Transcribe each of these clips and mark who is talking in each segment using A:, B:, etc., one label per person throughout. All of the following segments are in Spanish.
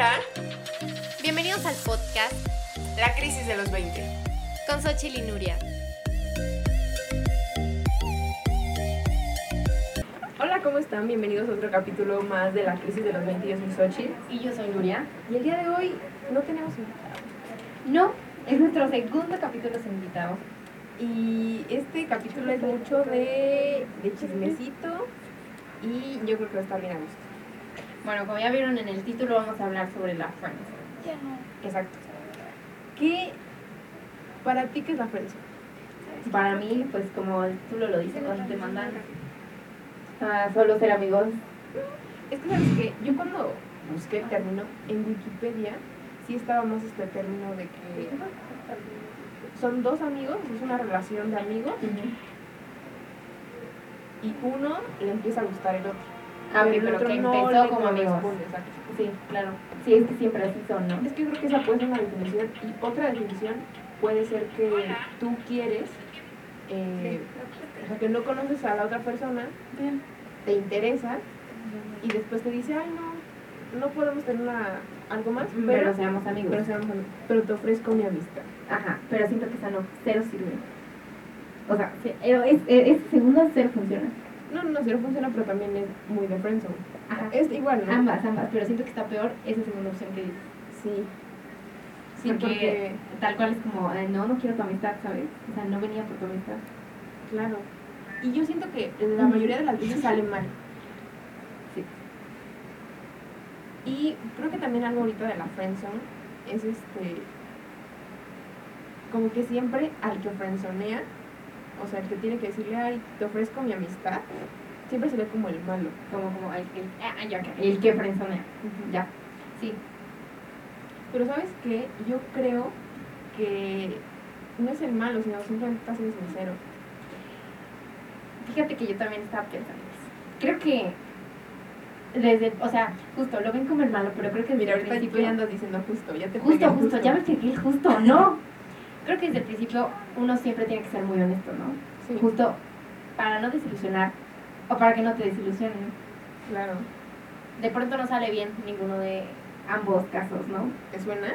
A: Hola,
B: Bienvenidos al podcast
A: la crisis de los 20.
B: con Xochitl y Nuria.
C: Hola, ¿cómo están? Bienvenidos a otro capítulo más de la crisis de los 20. Yo soy Xochitl.
D: Y yo soy Nuria.
C: Y el día de hoy no tenemos invitado.
D: No, es nuestro segundo capítulo sin invitados.
C: Y este capítulo es mucho de, de chismecito y yo creo que va a estar bien a gusto.
D: Bueno, como ya vieron en el título, vamos a hablar sobre la Friends.
C: Exacto. ¿Qué para ti qué es la friendzone?
D: Para mí, pues como el título lo dice, cuando te mandan a solo ser amigos.
C: Es que sabes que yo cuando busqué el término en Wikipedia sí estaba más este término de que son dos amigos, es una relación de amigos y uno le empieza a gustar el otro.
D: Ah, ok,
C: el
D: pero que
C: no
D: empezó como amigos. Sí, claro. Sí, es que siempre así son, ¿no?
C: Es que yo creo que esa puede ser una definición. Y otra definición puede ser que tú quieres, eh, o sea, que no conoces a la otra persona, te interesa y después te dice, ay, no, no podemos tener una, algo más,
D: Pero,
C: pero,
D: seamos amigos.
C: pero, seamos amigos. pero te ofrezco mi amistad.
D: Ajá, pero siento que esa no, cero sirve. O sea, sí, es, es, ese segundo cero funciona.
C: No, no, si no funciona, pero también es muy de friendzone.
D: Ajá.
C: Es igual, ¿no?
D: Ambas, ambas, pero siento que está peor esa segunda opción que dices.
C: Sí. Sí,
D: porque,
C: porque,
D: tal cual es como, eh, no, no quiero tu amistad, ¿sabes? O sea, no venía por tu amistad.
C: claro. Y yo siento que la mayoría de las veces sale mal.
D: Sí.
C: Y creo que también algo ahorita de la friendzone es este como que siempre al que friendzonea, o sea, el que tiene que decirle, ay, te ofrezco mi amistad, siempre se ve como el malo.
D: Como, como el, el, ah, ya, ok, el que frenzonea. Ya. Sí.
C: Pero ¿sabes qué? Yo creo que no es el malo, sino simplemente está siendo sincero.
D: Fíjate que yo también estaba pensando eso. Creo que desde, o sea, justo lo ven como el malo, pero creo que desde
C: Mira,
D: el
C: ahorita
D: principio...
C: ya andas diciendo justo, ya te
D: Justo,
C: pegué
D: justo, ya me pegué justo, no. Creo que desde el principio uno siempre tiene que ser muy honesto, ¿no?
C: Sí,
D: Justo para no desilusionar o para que no te desilusionen.
C: claro.
D: De pronto no sale bien ninguno de ambos casos, ¿no?
C: ¿Te suena?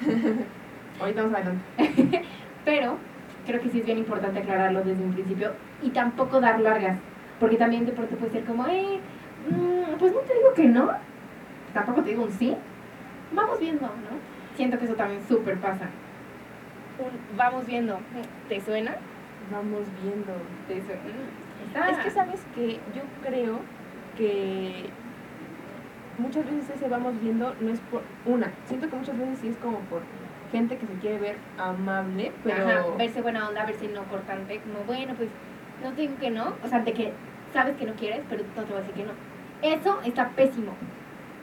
C: ahorita vamos adelante.
D: Pero creo que sí es bien importante aclararlo desde un principio y tampoco dar largas. Porque también de pronto puede ser como, eh, mm, pues no te digo que no, tampoco te digo un sí. Vamos viendo, ¿no? Siento que eso también súper pasa. Un vamos viendo, ¿te suena?
C: Vamos viendo.
D: ¿Te suena?
C: Es que sabes que yo creo que muchas veces ese vamos viendo no es por una. Siento que muchas veces sí es como por gente que se quiere ver amable, pero
D: Ajá, verse buena onda, verse no cortante, como bueno, pues no te digo que no, o sea, de que sabes que no quieres, pero no te voy a decir que no. Eso está pésimo,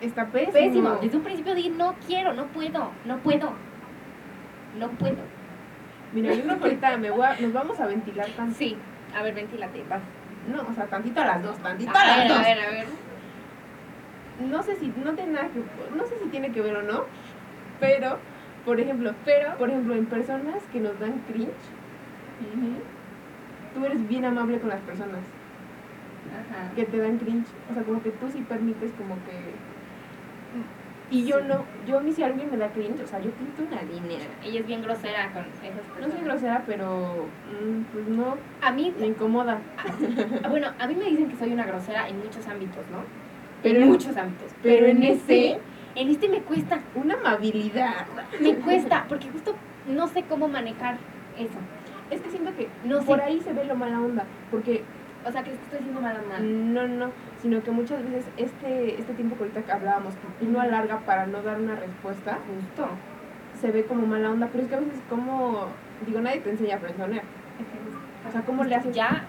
C: está pésimo.
D: pésimo. Desde un principio di no quiero, no puedo, no puedo, no puedo.
C: Mira, yo creo que ahorita me voy a- nos vamos a ventilar tan
D: Sí, a ver, ventílate, vas.
C: No, o sea, tantito a las dos, tantito
D: A
C: a las
D: ver,
C: dos.
D: a ver, a ver.
C: No sé si no tiene nada que no sé si tiene que ver o no, pero por ejemplo,
D: Pero,
C: por ejemplo, en personas que nos dan cringe, tú eres bien amable con las personas
D: ajá.
C: que te dan cringe, o sea, como que tú sí permites como que y yo no, yo a mí si alguien me da cringe, o sea, yo pinto una línea.
D: Ella es bien grosera con esas
C: No
D: personas.
C: soy grosera, pero mm, pues no
D: A mí,
C: me incomoda.
D: bueno, a mí me dicen que soy una grosera en muchos ámbitos, ¿no?
C: Pero
D: en muchos ámbitos.
C: pero en ese-
D: en este me cuesta.
C: Una amabilidad.
D: Me cuesta, porque justo no sé cómo manejar eso.
C: Es que siento que
D: No
C: por
D: sé.
C: ahí se ve lo mala onda, porque
D: O sea, que estoy haciendo mala onda.
C: No, no, sino que muchas veces este, este tiempo que ahorita que hablábamos, que uno alarga para no dar una respuesta,
D: Justo.
C: se ve como mala onda, pero es que a veces como, digo, nadie te enseña a frenzonear. O sea, ¿cómo le haces?
D: Ya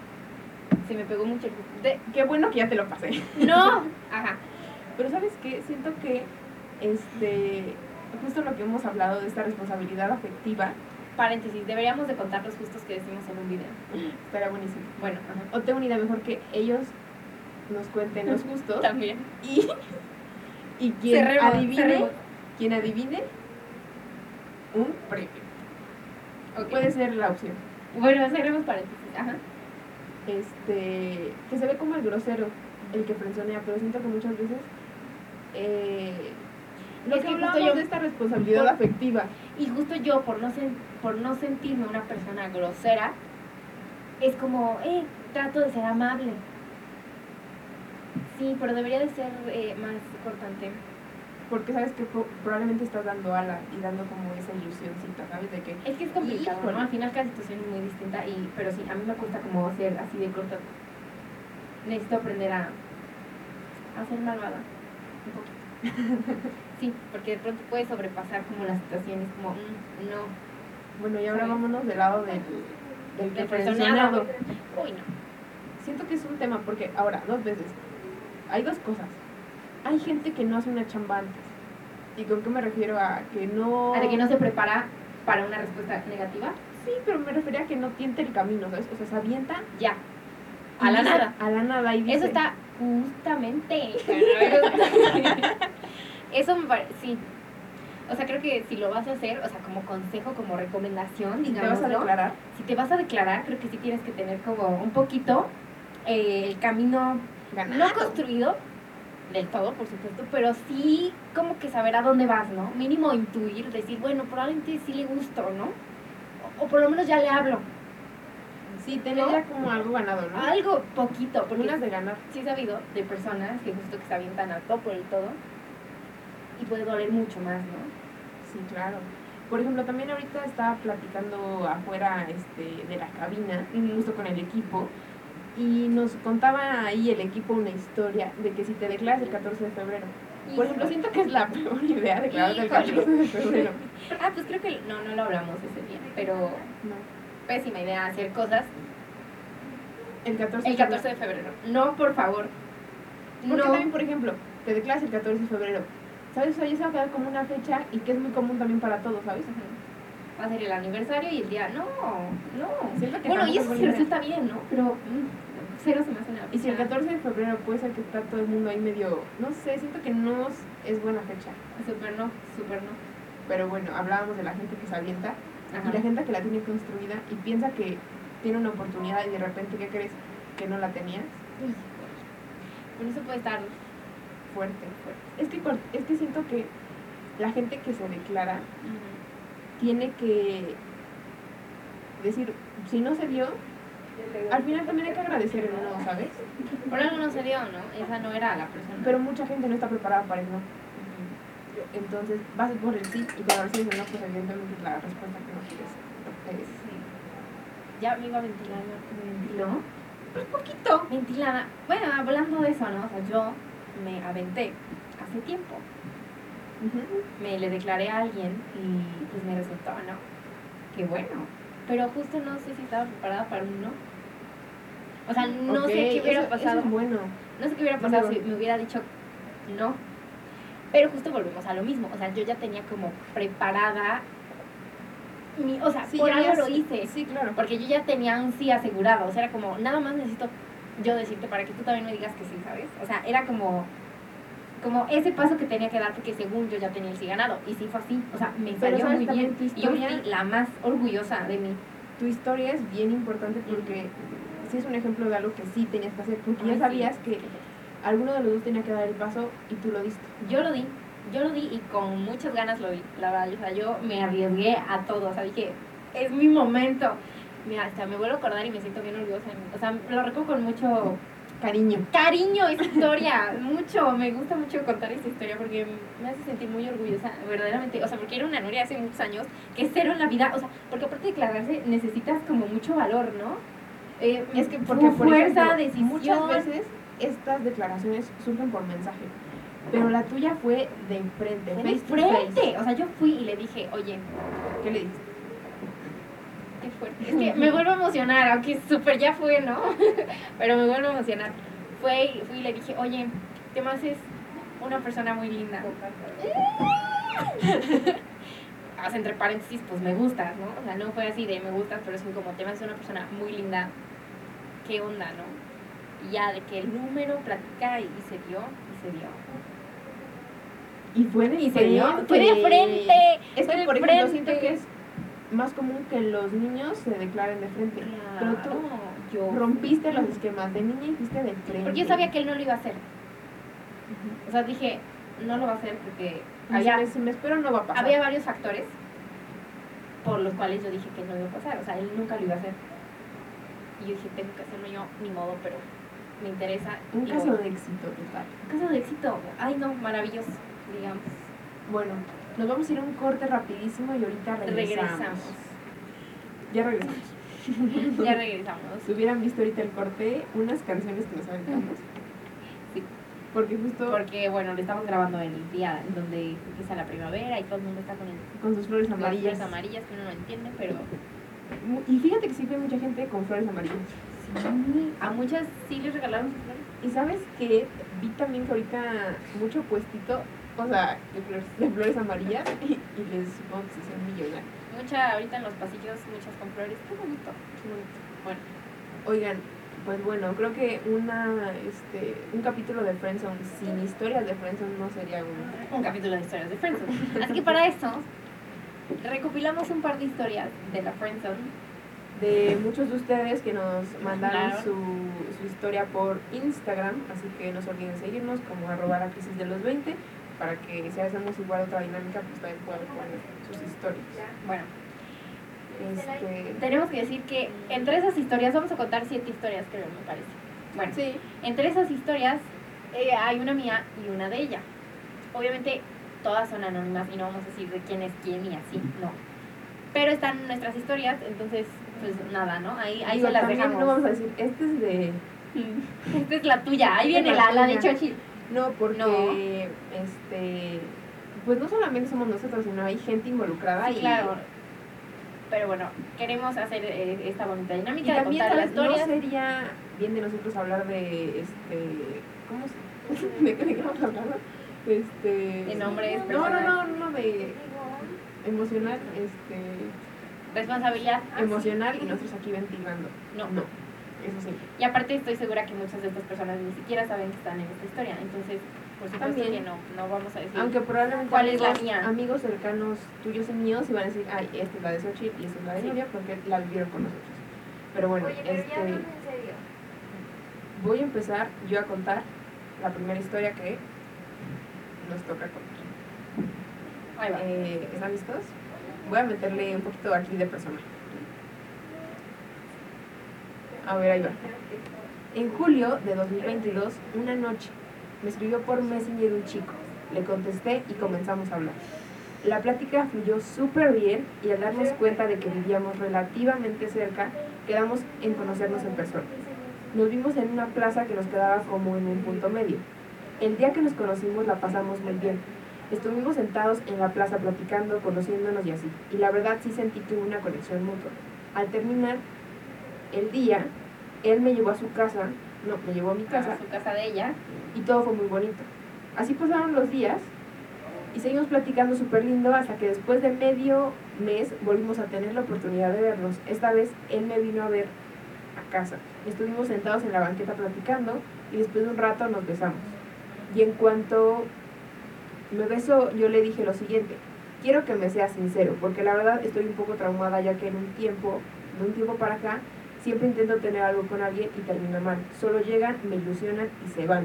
D: se me pegó mucho el...
C: De- qué bueno que ya te lo pasé.
D: ¡No! Ajá.
C: Pero ¿sabes qué? Siento que, este, justo lo que hemos hablado de esta responsabilidad afectiva,
D: Paréntesis, deberíamos de contar los gustos que decimos en un video.
C: estaría buenísimo.
D: Bueno, ajá.
C: O tengo una idea mejor que ellos nos cuenten los gustos
D: También.
C: y, y quien adivine, quien adivine, un premio.
D: Ok.
C: Puede ser la opción.
D: Bueno, cerremos paréntesis. Ajá.
C: Este, que se ve como el grosero, el que frenzonea, pero siento que muchas veces eh, lo
D: Es
C: que
D: que yo-
C: de esta responsabilidad
D: por-
C: afectiva.
D: Y justo yo, por no, sen- por no sentirme una persona grosera, es como, eh, trato de ser amable. Sí, pero debería de ser eh, más cortante.
C: Porque sabes que pro- probablemente estás dando ala y dando como esa ilusioncita, ¿sabes? De que
D: Es que es complicado. ¿no? Al final cada situación es muy distinta, y, pero sí, a mí me cuesta como ser así de corta. Necesito aprender a, a ser malvada, un poquito. Sí, porque de pronto puedes sobrepasar como las situaciones, como, mm, no,
C: Bueno, y ahora vámonos del lado del, del.
D: Uy, no.
C: Siento que es un tema porque, ahora, dos veces. Hay dos cosas. Hay gente que no hace una chamba antes. ¿Y con qué me refiero? A que no...
D: ¿A de que no se prepara para una respuesta negativa?
C: Sí, pero me refería a que no tiente el camino, ¿sabes? O sea, se avienta...
D: Ya. A la
C: dice-
D: nada.
C: A la nada y dice...
D: Eso está justamente. Eso me parece, sí. O sea, creo que si lo vas a hacer, o sea, como consejo, como recomendación,
C: ¿Te vas a
D: digamos,
C: declarar?
D: si te vas a declarar, creo que sí tienes que tener como un poquito eh, el camino
C: Ganado.
D: no construido del todo, por supuesto, pero sí como que saber a dónde vas, ¿no? Mínimo intuir, decir, bueno, probablemente sí le gusto, ¿no? O, o por lo menos ya le hablo.
C: Sí, tener
D: ¿No?
C: ya como algo ganado, ¿no?
D: Algo poquito, porque
C: Unas de ganar.
D: sí he sabido de personas que justo que se avientan a por el todo y puede doler mucho más, ¿no?
C: Sí, claro. Por ejemplo, también ahorita estaba platicando afuera este, de la cabina, justo con el equipo, y nos contaba ahí el equipo una historia de que si te declaras el 14 de febrero. Por ejemplo, siento que es la peor idea declararte el
D: Híjole.
C: 14 de febrero.
D: Ah, pues creo que no, no lo hablamos ese día, pero
C: No.
D: pésima idea hacer cosas
C: El 14
D: el 14 de febrero. No, por favor.
C: Porque
D: No.
C: también, por ejemplo, te declaras el 14 de febrero. ¿Sabes? O sea, ya se va a quedar como una fecha y que es muy común también para todos, ¿sabes?
D: Ujú. Va a ser el aniversario y el día. No, no.
C: Siento que
D: Bueno, y eso
C: idea.
D: resulta bien, ¿no? Pero mm, cero se me hace una
C: Y si el
D: fecha
C: 14 de febrero puede ser que está todo el mundo ahí medio, no sé, siento que no es- buena fecha.
D: Súper no, súper no.
C: Pero bueno, hablábamos de la gente que se avienta
D: Ajá.
C: y la gente que la tiene construida y piensa que tiene una oportunidad y de repente, ¿qué crees? Que no la tenías.
D: Por eso puede estar
C: Fuerte, fuerte. Es que, es que siento que la gente que se declara tiene que decir, si no se dio, al final también hay que agradecer el no, ¿sabes?
D: Por algo no se dio, ¿no? Esa no era la persona.
C: Pero mucha gente no está preparada para el no.
D: Ujú.
C: Entonces vas por el sí y cuando recibes el no, pues evidentemente la respuesta que no quieres. Es-
D: Sí. Ya me iba a ventilar, ¿me ventiló?
C: Un poquito.
D: Ventilada. Bueno, hablando de eso, ¿no? O sea, yo me aventé hace tiempo. Me le declaré a alguien y pues me resultó, ¿no? Qué bueno. Pero justo no sé si estaba preparada para un no. O sea, no sé qué hubiera
C: eso- eso
D: pasado.
C: es bueno.
D: No sé qué hubiera pasado si me hubiera dicho no. Pero justo volvemos a lo mismo. O sea, yo ya tenía como preparada mi, o sea, por
C: ya
D: algo lo
C: sí-
D: hice.
C: Sí, claro.
D: Porque yo ya tenía un sí asegurado. O sea, era como, nada más necesito yo decirte para que tú también me digas que sí, ¿sabes? O sea, era como, como ese paso que tenía que dar porque según yo ya tenía el sí ganado. Y sí fue así. O sea, me
C: Pero
D: salió
C: ¿sabes
D: muy bien. Y yo fui la más orgullosa de mí.
C: Tu historia es bien importante porque sí es un ejemplo de algo que sí tenías que hacer. Porque
D: Ay,
C: ya
D: sí.
C: sabías que alguno de los dos tenía que dar el paso y tú lo diste.
D: Yo lo di, yo lo di y con muchas ganas lo di, la verdad. O sea, yo me arriesgué a todo. O sea, dije, es mi momento. Mira, hasta me vuelvo a acordar y me siento bien orgullosa. O sea, lo recuerdo con mucho
C: Cariño.
D: cariño esa historia. mucho, me gusta mucho contar esta historia porque me hace sentir muy orgullosa, verdaderamente. O sea, porque era una Nuria hace muchos años que cero en la vida. O sea, porque aparte de declararse necesitas como mucho valor, ¿no? Eh,
C: Es que porque por
D: fuerza,
C: ejemplo,
D: decisión.
C: muchas veces estas declaraciones surgen por mensaje. Pero la tuya fue de enfrente,
D: de
C: face to
D: frente.
C: face.
D: O sea, yo fui y le dije, oye,
C: ¿Qué le dijiste?
D: Fuerte. Es que me vuelvo a emocionar, aunque súper ya fue, ¿no? Pero me vuelvo a emocionar. Fue, y- fui y le dije, oye, te me haces una persona muy linda. Haz entre paréntesis, pues me gustas, ¿no? O sea, no fue así de me gustas, pero es muy como te me haces una persona muy linda. ¿Qué onda, no? Y ya de que el número platica y, y se dio, y se dio.
C: Y fue de
D: Y se dio.
C: frente.
D: Fue de frente.
C: Es que, por ejemplo,
D: frente.
C: siento que es más común que los niños se declaren de frente. Pero tú
D: yo
C: rompiste los esquemas de niña y fuiste de frente.
D: Porque yo sabía que él no lo iba a hacer. O sea, dije, no lo va a hacer porque
C: Si
D: había,
C: me, si me espero no va a pasar.
D: había varios factores por los cuales yo dije que no iba a pasar. O sea, él nunca lo iba a hacer. Y yo dije, tengo que hacerlo yo, ni modo, pero me interesa.
C: un caso
D: voy.
C: de éxito total.
D: Un caso de éxito. Ay, no, maravilloso, digamos.
C: Bueno, nos vamos a ir a un corte rapidísimo y ahorita regresamos.
D: Regresamos.
C: Ya regresamos.
D: ya regresamos.
C: Si hubieran visto ahorita el corte, unas canciones que nos aventamos.
D: Sí.
C: Porque justo
D: Porque, bueno, lo estamos grabando en el día donde empieza la primavera y todo el mundo está con el,
C: con sus flores
D: las
C: amarillas.
D: flores amarillas que uno no entiende, pero
C: Y fíjate que sí ve mucha gente con flores amarillas.
D: sí, a muchas sí les regalaron sus flores.
C: Y sabes que vi también que ahorita mucho puestito, o sea, de flores, de flores amarillas y, y les supongo que se hicieron millonarios.
D: Mucha, ahorita en los pasillos, muchas con flores. Qué bonito.
C: Qué bonito.
D: Bueno,
C: Oigan, pues bueno, creo que una, este, un capítulo de Friendzone sin historias de Friendzone no sería un...
D: un capítulo de historias de Friendzone. Así que para eso, recopilamos un par de historias de la Friendzone.
C: De muchos de ustedes que nos mandaron
D: Claro.
C: su, su historia por Instagram, así que no se olviden seguirnos como arroba la crisis de los 20 para que si hacemos igual otra dinámica, pues también puedan poner sus historias.
D: Bueno,
C: Este,
D: tenemos que decir que entre esas historias, vamos a contar siete historias, creo, me parece. Bueno,
C: sí,
D: entre esas historias eh, hay una mía y una de ella. Obviamente todas son anónimas y no vamos a decir de quién es quién y así, no. Pero están nuestras historias, entonces, pues nada, ¿no? Ahí, ahí
C: digo,
D: se las
C: también
D: dejamos.
C: no vamos a decir, este es de...
D: Esta es la tuya, ahí viene
C: la
D: la, la de. Chochi.
C: No, porque,
D: No.
C: este, pues no solamente somos nosotros, sino hay gente involucrada
D: Sí,
C: y,
D: claro. Pero bueno, queremos hacer eh, esta bonita
C: y
D: dinámica de
C: también
D: contar las
C: ¿sabes? no
D: historias.
C: sería bien de nosotros hablar de, este, ¿cómo se, de qué de vamos a hablar? Este,
D: De nombres,
C: no, no, no, no, de emocional, este,
D: Responsabilidad. Ah,
C: emocional y nosotros aquí ventilando.
D: No.
C: No, eso sí.
D: Y aparte estoy segura que muchas de estas personas ni siquiera saben que están en esta historia. Entonces, por supuesto
C: También.
D: que no, no vamos a decir.
C: Aunque probablemente
D: ¿Cuál es la
C: amigos,
D: mía?
C: amigos cercanos tuyos y míos iban a decir, ay, esta es la de Xochitl y esta es la de
D: Sí.
C: Nuria porque la vivieron con nosotros. Pero bueno,
E: Oye, pero ya
C: este,
E: en serio.
C: voy a empezar yo a contar la primera historia que nos toca contar.
D: Ahí va.
C: Eh, ¿Están listos? Voy a meterle un poquito aquí de personaje. A ver, ahí va. En julio de 2022, una noche, me escribió por Messenger un chico. Le contesté y comenzamos a hablar. La plática fluyó súper bien y al darnos cuenta de que vivíamos relativamente cerca, quedamos en conocernos en persona. Nos vimos en una plaza que nos quedaba como en un punto medio. El día que nos conocimos la pasamos muy bien. Estuvimos sentados en la plaza platicando, conociéndonos y así. Y la verdad sí sentí que hubo una conexión mutua. Al terminar el día, él me llevó a su casa, no, me llevó a mi casa
D: A su casa de ella.
C: y todo fue muy bonito. Así pasaron los días y seguimos platicando súper lindo hasta que después de medio mes volvimos a tener la oportunidad de vernos. Esta vez él me vino a ver a casa. Estuvimos sentados en la banqueta platicando y después de un rato nos besamos. Y en cuanto me besó, yo le dije lo siguiente. Quiero que me seas sincero, porque la verdad estoy un poco traumada ya que en un tiempo, de un tiempo para acá, siempre intento tener algo con alguien y termina mal. Solo llegan, me ilusionan y se van.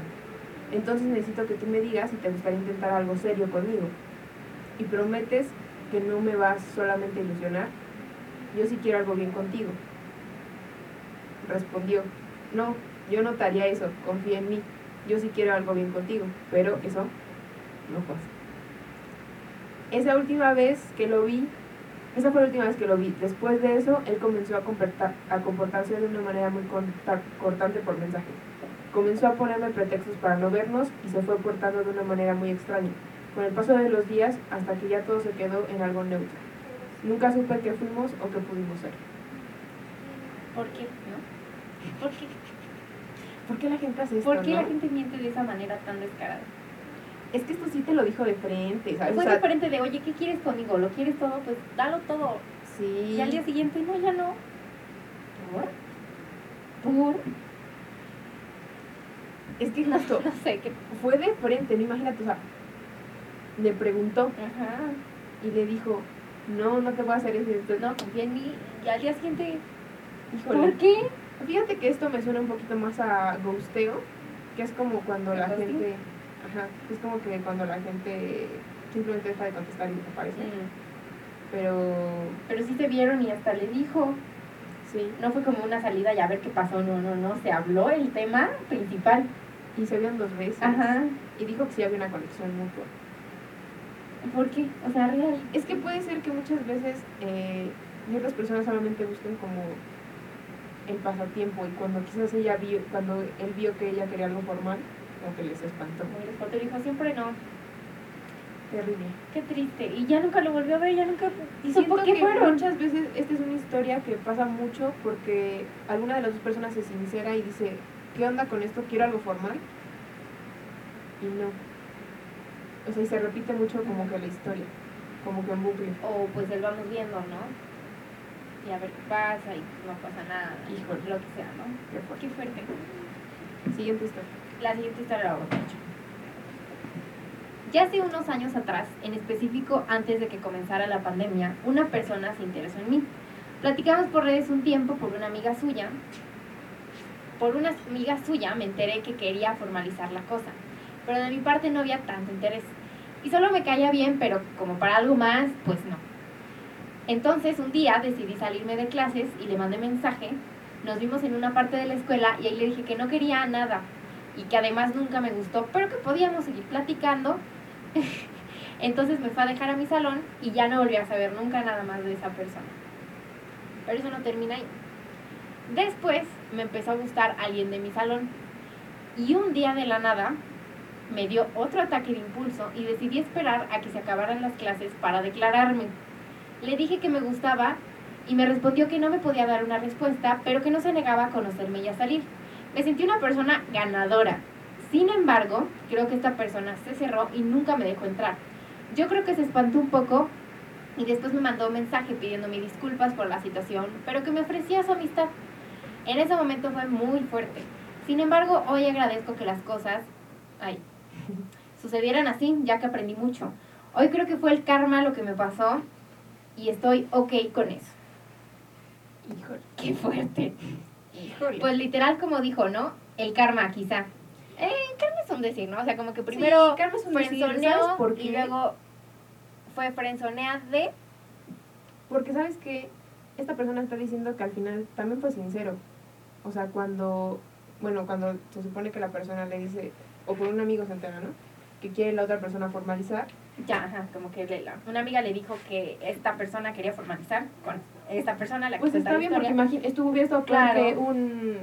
C: Entonces necesito que tú me digas si te gustaría intentar algo serio conmigo. Y prometes que no me vas solamente a ilusionar. Yo sí quiero algo bien contigo. Respondió, no, yo no te haría eso, confía en mí. Yo sí quiero algo bien contigo, pero eso no pasa. Esa última vez que lo vi, esa fue la última vez que lo vi. Después de eso, él comenzó a, comportar- a comportarse de una manera muy corta- cortante por mensaje. Comenzó a ponerme pretextos para no vernos y se fue portando de una manera muy extraña. Con el paso de los días, hasta que ya todo se quedó en algo neutro. Nunca supe qué fuimos o qué pudimos ser.
D: ¿Por qué? ¿No? ¿Por qué?
C: ¿Por qué la gente hace esto?
D: ¿Por qué
C: no?
D: la gente miente de esa manera tan descarada?
C: Es que esto sí te lo dijo de frente, ¿sabes?
D: Fue
C: O sea,
D: diferente de, oye, ¿qué quieres conmigo? ¿Lo quieres todo? Pues dalo todo.
C: sí.
D: Y al día siguiente, no, ya no.
C: ¿Por?
D: ¿Por?
C: Es que justo
D: No sé qué.
C: fue de frente, no imagínate, o sea, le preguntó
D: Ajá.
C: y le dijo, no, no te voy a hacer eso. Entonces,
D: No, confía en mí. Y al día siguiente,
C: híjole.
D: ¿por qué?
C: Fíjate que esto me suena un poquito más a ghosteo, que es como cuando
D: ¿El
C: la gente... Ajá, es como que cuando la gente simplemente deja de contestar y desaparece.
D: Mm.
C: Pero
D: Pero sí se vieron y hasta le dijo.
C: sí,
D: No fue como una salida y a ver qué pasó. No, no, no. Se habló el tema principal.
C: y se vieron dos veces.
D: Ajá.
C: Y dijo que sí había una conexión mutua.
D: ¿Por qué? O sea, real.
C: Es que puede ser que muchas veces eh, ciertas personas solamente busquen como el pasatiempo y cuando quizás ella vio, cuando él vio que ella quería algo formal, como que les espantó.
D: Y el foto dijo, siempre no.
C: Terrible.
D: Qué triste. Y ya nunca lo volvió a ver, ya nunca
C: Y siento
D: qué
C: que
D: fueron.
C: muchas veces esta es una historia que pasa mucho porque alguna de las dos personas se sincera y dice, ¿qué onda con esto? ¿Quiero algo formal? Y no. O sea, y se repite mucho como que la historia, como que en bucle.
D: O pues él vamos viendo, ¿no? Y a ver qué pasa y no pasa nada.
C: Híjole.
D: Lo que sea, ¿no?
C: Qué fuerte.
D: Qué fuerte.
C: Siguiente historia.
D: La siguiente historia la hecho. Ya hace unos años atrás, en específico antes de que comenzara la pandemia, una persona se interesó en mí. Platicamos por redes un tiempo por una amiga suya. Por una amiga suya me enteré que quería formalizar la cosa, pero de mi parte no había tanto interés. Y solo me caía bien, pero como para algo más, pues no. Entonces un día decidí salirme de clases y le mandé mensaje. Nos vimos en una parte de la escuela y ahí le dije que no quería nada y que además nunca me gustó, pero que podíamos seguir platicando. Entonces me fue a dejar a mi salón y ya no volví a saber nunca nada más de esa persona. Pero eso no termina ahí. Después me empezó a gustar alguien de mi salón y un día de la nada me dio otro ataque de impulso y decidí esperar a que se acabaran las clases para declararme. Le dije que me gustaba y me respondió que no me podía dar una respuesta, pero que no se negaba a conocerme y a salir. Me sentí una persona ganadora. Sin embargo, creo que esta persona se cerró y nunca me dejó entrar. Yo creo que se espantó un poco y después me mandó un mensaje pidiéndome disculpas por la situación, pero que me ofrecía su amistad. En ese momento fue muy fuerte. Sin embargo, hoy agradezco que las cosas ay, sucedieran así, ya que aprendí mucho. Hoy creo que fue el karma lo que me pasó y estoy ok con eso.
C: Híjole.
D: Qué fuerte.
C: Híjole.
D: Pues literal como dijo, ¿no? El karma, quizá. Eh, karma es un decir, ¿no? O sea, como que primero
C: Sí, karma es un decir,
D: frenzoneó
C: ¿sabes por
D: y luego fue frenzonea de...
C: Porque sabes que esta persona está diciendo que al final también fue sincero. O sea, cuando, bueno, cuando se supone que la persona le dice, o por un amigo se entera, ¿no? Que quiere la otra persona formalizar.
D: Ya, ajá, como que le- la- una amiga le dijo que esta persona quería formalizar con esta persona, la que
C: Pues está bien, porque imagina, estuvo hubiera estado claro que un,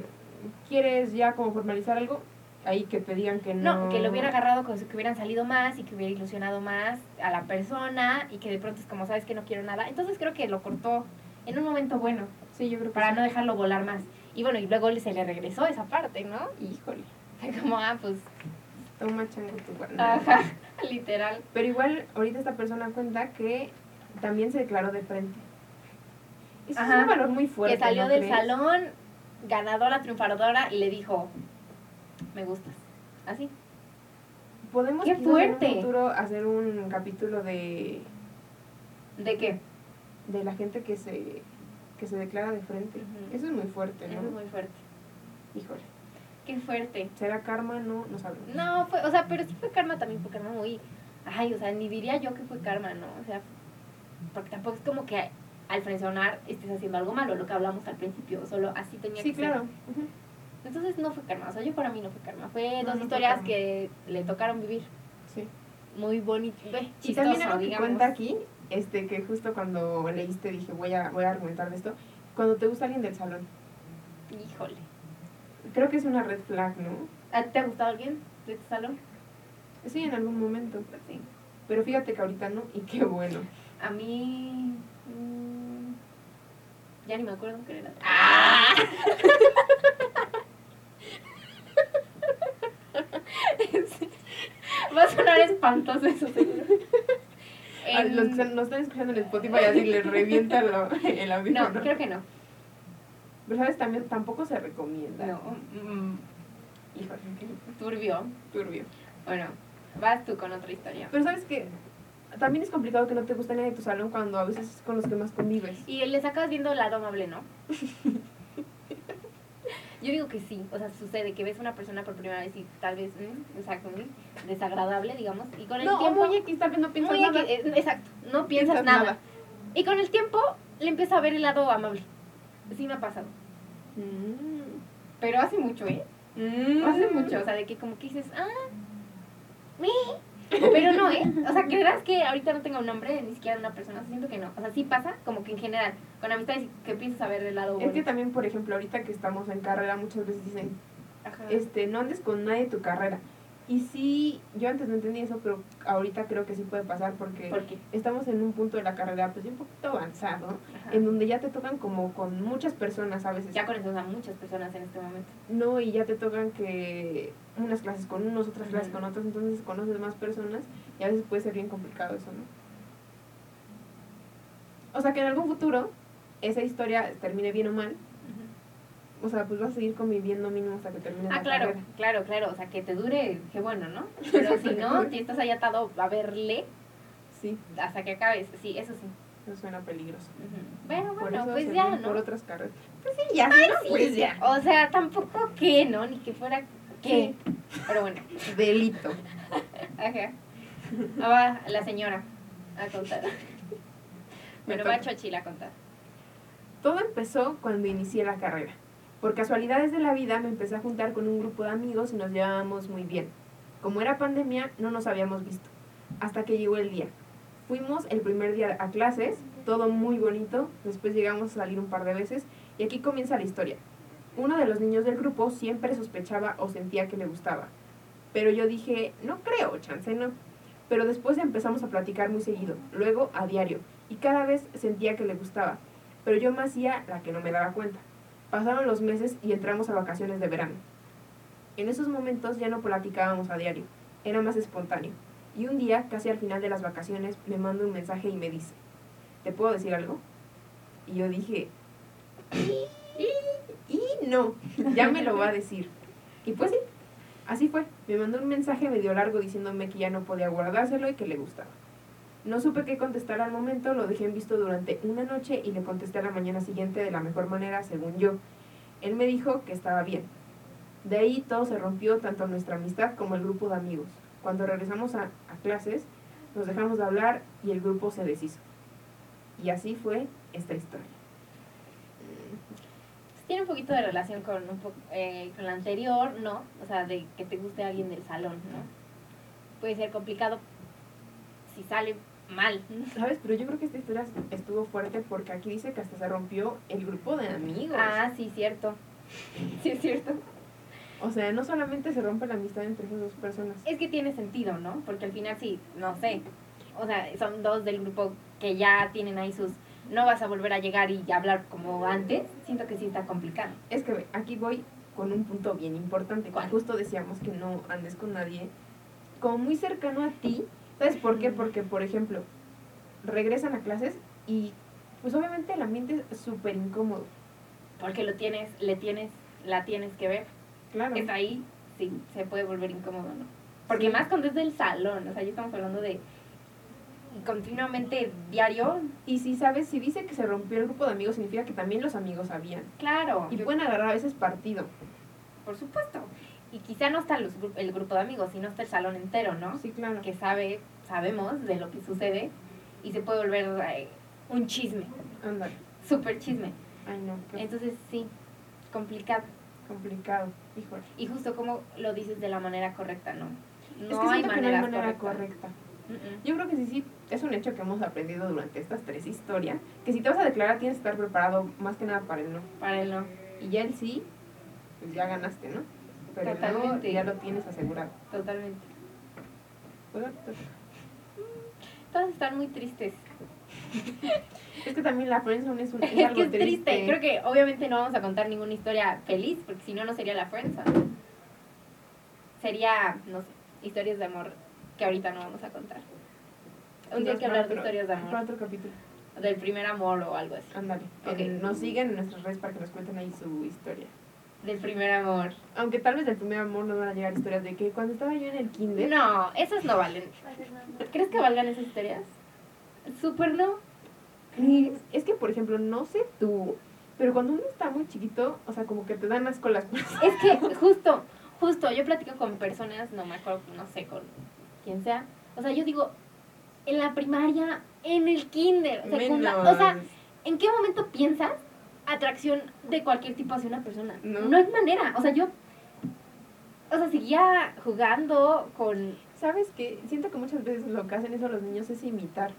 C: ¿quieres ya como formalizar algo? Ahí que te digan que no.
D: No, que lo hubiera agarrado que hubieran salido más y que hubiera ilusionado más a la persona y que de pronto es como, sabes que no quiero nada. Entonces creo que lo cortó en un momento bueno
C: Sí, yo creo que
D: para
C: sí.
D: no dejarlo volar más. Y bueno, y luego se le regresó esa parte, ¿no?
C: Híjole,
D: Fue como, ah, pues,
C: toma chango tu guarda.
D: ajá, literal.
C: Pero igual, ahorita esta persona cuenta que también se declaró de frente. Eso
D: Ajá.
C: es un valor muy fuerte.
D: que salió
C: ¿no
D: del
C: crees?
D: salón, ganadora, triunfadora, y le dijo, me gustas. Así.
C: Podemos
D: ¡Qué fuerte!
C: en un futuro hacer un capítulo de,
D: ¿De qué?
C: de la gente que se que se declara de frente. Eso es muy fuerte,
D: Eso
C: ¿no?
D: es muy fuerte.
C: Híjole.
D: Qué fuerte.
C: ¿Será karma? No, no sabemos.
D: No, fue, o sea, pero sí fue karma también, fue karma muy... Ay, o sea, ni diría yo que fue karma, ¿no? O sea, porque tampoco es como que al frenzonar estés haciendo algo malo, lo que hablamos al principio, solo así tenía
C: Sí,
D: que ser.
C: claro. Ujú.
D: Entonces no fue karma, o sea, yo para mí no fue karma, fue
C: No,
D: dos
C: no
D: historias que le tocaron vivir.
C: Sí.
D: Muy bonito, ve,
C: Y
D: chistoso,
C: también algo que
D: digamos.
C: cuenta aquí, este, que justo cuando leíste dije, voy a, voy a argumentar de esto. Cuando te gusta alguien del salón,
D: Híjole.
C: creo que es una red flag, ¿no?
D: ¿A ti te ha gustado alguien de tu salón?
C: Sí, en algún momento.
D: Sí.
C: Pero fíjate que ahorita no, y qué bueno.
D: A mí... mm, ya ni me acuerdo qué era. ¡Ah! Va a sonar espantoso eso, seguro.
C: A
D: En-
C: los que están- nos están escuchando en Spotify así les revienta el
D: No,
C: audífono.
D: creo que no.
C: Pero sabes, también tampoco se recomienda.
D: No. mm,
C: Híjole,
D: turbio.
C: turbio.
D: Bueno, vas tú con otra historia.
C: Pero sabes que también es complicado que no te guste nadie de tu salón cuando a veces es con los que más convives.
D: Y le sacas viendo el lado amable, ¿no? Yo digo que sí, o sea, sucede que ves a una persona por primera vez y tal vez, mm, exacto, mm, desagradable, digamos, y con el
C: No,
D: tiempo...
C: muy X, tal vez no piensas nada.
D: Eh, exacto, no piensas,
C: Piensas
D: nada.
C: nada.
D: Y con el tiempo le empieza a ver el lado amable. Sí me ha pasado.
C: Mm.
D: Pero hace mucho, ¿eh?
C: Mm.
D: Hace mucho, o sea, de que como que dices, ah, me. Pero no, ¿eh? O sea, ¿creerás que ahorita no tenga un nombre, ni siquiera una persona? Siento que no. O sea, sí pasa, como que en general, con amistades que piensas a ver el lado
C: Es que también, por ejemplo, ahorita que estamos en carrera, muchas veces dicen,
D: Ajá.
C: este, no andes con nadie de tu carrera. Y sí, yo antes no entendía eso, pero ahorita creo que sí puede pasar porque estamos en un punto de la carrera pues un poquito avanzado,
D: Ajá.
C: en donde ya te tocan como con muchas personas a veces.
D: Ya conoces a muchas personas en este momento.
C: No, y ya te tocan que unas clases con unos, otras clases con otros, entonces conoces más personas y a veces puede ser bien complicado eso, ¿no? O sea que en algún futuro esa historia termine bien o mal, o sea, pues vas a seguir conviviendo mínimo hasta que termine
D: Ah,
C: la
D: claro,
C: carrera.
D: claro, claro. O sea, que te dure, qué bueno, ¿no? Pero si no, si estás ahí atado a verle
C: Sí,
D: hasta que acabes. Sí, eso sí.
C: eso suena peligroso.
D: Bueno,
C: Por
D: bueno, pues ya, ¿no?
C: por otras carreras. Pues sí, ya,
D: Ay,
C: ¿no?
D: sí,
C: pues ya.
D: O sea, tampoco que, ¿no? Ni que fuera que. Pero bueno.
C: Delito.
D: Ajá. Ahora la señora a contar. Bueno, va
C: toca.
D: Chochila a contar.
C: Todo empezó cuando inicié la carrera. Por casualidades de la vida me empecé a juntar con un grupo de amigos y nos llevábamos muy bien. Como era pandemia, no nos habíamos visto. Hasta que llegó el día. Fuimos el primer día a clases, todo muy bonito. Después llegamos a salir un par de veces y aquí comienza la historia. Uno de los niños del grupo siempre sospechaba o sentía que le gustaba. Pero yo dije, no creo, chance no. Pero después empezamos a platicar muy seguido, luego a diario, y cada vez sentía que le gustaba. Pero yo me hacía la que no me daba cuenta. Pasaron los meses y entramos a vacaciones de verano. En esos momentos ya no platicábamos a diario, era más espontáneo. Y un día, casi al final de las vacaciones, me manda un mensaje y me dice, ¿te puedo decir algo? Y yo dije, y, y, no, ya me lo va a decir. Y pues sí, así fue. Me mandó un mensaje medio largo diciéndome que ya no podía guardárselo y que le gustaba. No supe qué contestar al momento, lo dejé en visto durante una noche y le contesté a la mañana siguiente de la mejor manera, según yo. Él me dijo que estaba bien. De ahí todo se rompió, tanto nuestra amistad como el grupo de amigos. Cuando regresamos a, clases, nos dejamos de hablar y el grupo se deshizo. Y así fue esta historia.
D: Tiene un poquito de relación con, un po- eh, con la anterior, ¿no? O sea, de que te guste alguien del salón, ¿no? Puede ser complicado si sale mal.
C: ¿Sabes? Pero yo creo que esta historia estuvo fuerte porque aquí dice que hasta se rompió el grupo de amigos.
D: Ah, sí, cierto. Sí, es cierto.
C: O sea, no solamente se rompe la amistad entre esas dos personas.
D: Es que tiene sentido, ¿no? Porque al final sí, no sé. O sea, son dos del grupo que ya tienen ahí sus... No vas a volver a llegar y hablar como antes. Siento que sí está complicado.
C: Es que aquí voy con un punto bien importante.
D: ¿Cuál?
C: Justo decíamos que no andes con nadie como muy cercano a ti. ¿Sabes por qué? Porque, por ejemplo, regresan a clases y pues obviamente el ambiente es súper incómodo.
D: Porque lo tienes, le tienes, la tienes que ver.
C: Claro.
D: Es ahí, sí, se puede volver incómodo, ¿no? Porque
C: Sí.
D: más cuando es del salón, o sea, ya estamos hablando de continuamente diario,
C: Y si sabes, si dice que se rompió el grupo de amigos, significa que también los amigos sabían.
D: claro,
C: Y pueden agarrar a veces partido.
D: por supuesto. Y quizá no está los el grupo de amigos, sino está el salón entero, ¿no?
C: Sí, claro.
D: Que sabe, sabemos de lo que sucede y se puede volver eh, un chisme,
C: Ándale.
D: súper chisme.
C: Ay, no, qué
D: Entonces, sí, complicado.
C: complicado. Híjole.
D: Y justo como lo dices de la manera correcta, ¿no? No
C: es que
D: hay
C: siento que no hay manera correcta.
D: Mm.
C: Yo creo que sí, sí, es un hecho que hemos aprendido durante estas tres historias, que si te vas a declarar tienes que estar preparado más que nada para el no.
D: Para el no,
C: Y ya el sí, pues ya ganaste, ¿no? Pero
D: Totalmente.
C: ya lo tienes asegurado.
D: totalmente.
C: Pues,
D: Todos están muy tristes.
C: Es que también la friendzone es, un, es algo
D: que es triste. Creo que obviamente no vamos a contar ninguna historia feliz, porque si no, no sería la friendzone. Sería, no sé, historias de amor que ahorita no vamos a contar. Un día hay que hablar de historias de
C: Para
D: amor,
C: otro capítulo.
D: del primer amor o algo así.
C: Ándale.
D: Ok.
C: Eh, Nos siguen en nuestras redes para que nos cuenten ahí su historia.
D: Del primer amor.
C: Aunque tal vez del primer amor nos van a llegar historias de que cuando estaba yo en el kinder...
D: No, esas no valen. ¿Crees que valgan esas historias? Súper no.
C: Es que, por ejemplo, no sé tú, Pero cuando uno está muy chiquito, o sea, como que te dan asco las cosas.
D: Es que justo, justo, yo platico con personas, no me acuerdo, no sé, con quien sea. O sea, yo digo, en la primaria, en el kinder, secunda- o sea. ¿en qué momento piensas atracción de cualquier tipo hacia una persona?
C: No.
D: No, hay manera. O sea, yo, o sea, seguía jugando con...
C: ¿Sabes qué? Siento que muchas veces lo que hacen eso los niños es imitar.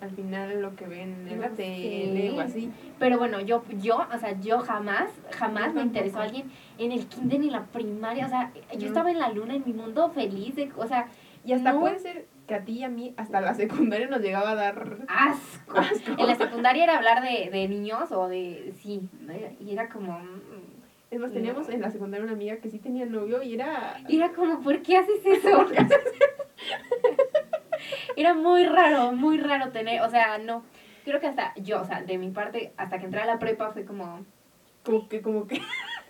C: Al final lo que ven en la tele o así.
D: Pero bueno, yo, yo, o sea, yo jamás, jamás me interesó
C: tampoco.
D: alguien en el kinder ni en la primaria. O sea, yo
C: No.
D: estaba en la luna, en mi mundo feliz. de- o sea,
C: Y hasta puede ser que a ti y a mí hasta la secundaria nos llegaba a dar
D: asco.
C: asco.
D: En la secundaria era hablar de, de niños o de... Sí, y era como... mm,
C: Es más, teníamos en la secundaria una amiga que sí tenía novio y era...
D: Y era como, ¿por qué haces eso? era muy raro, muy raro tener, o sea, no. Creo que hasta yo, o sea, de mi parte, hasta que entré a la prepa fue como...
C: Como que, como que...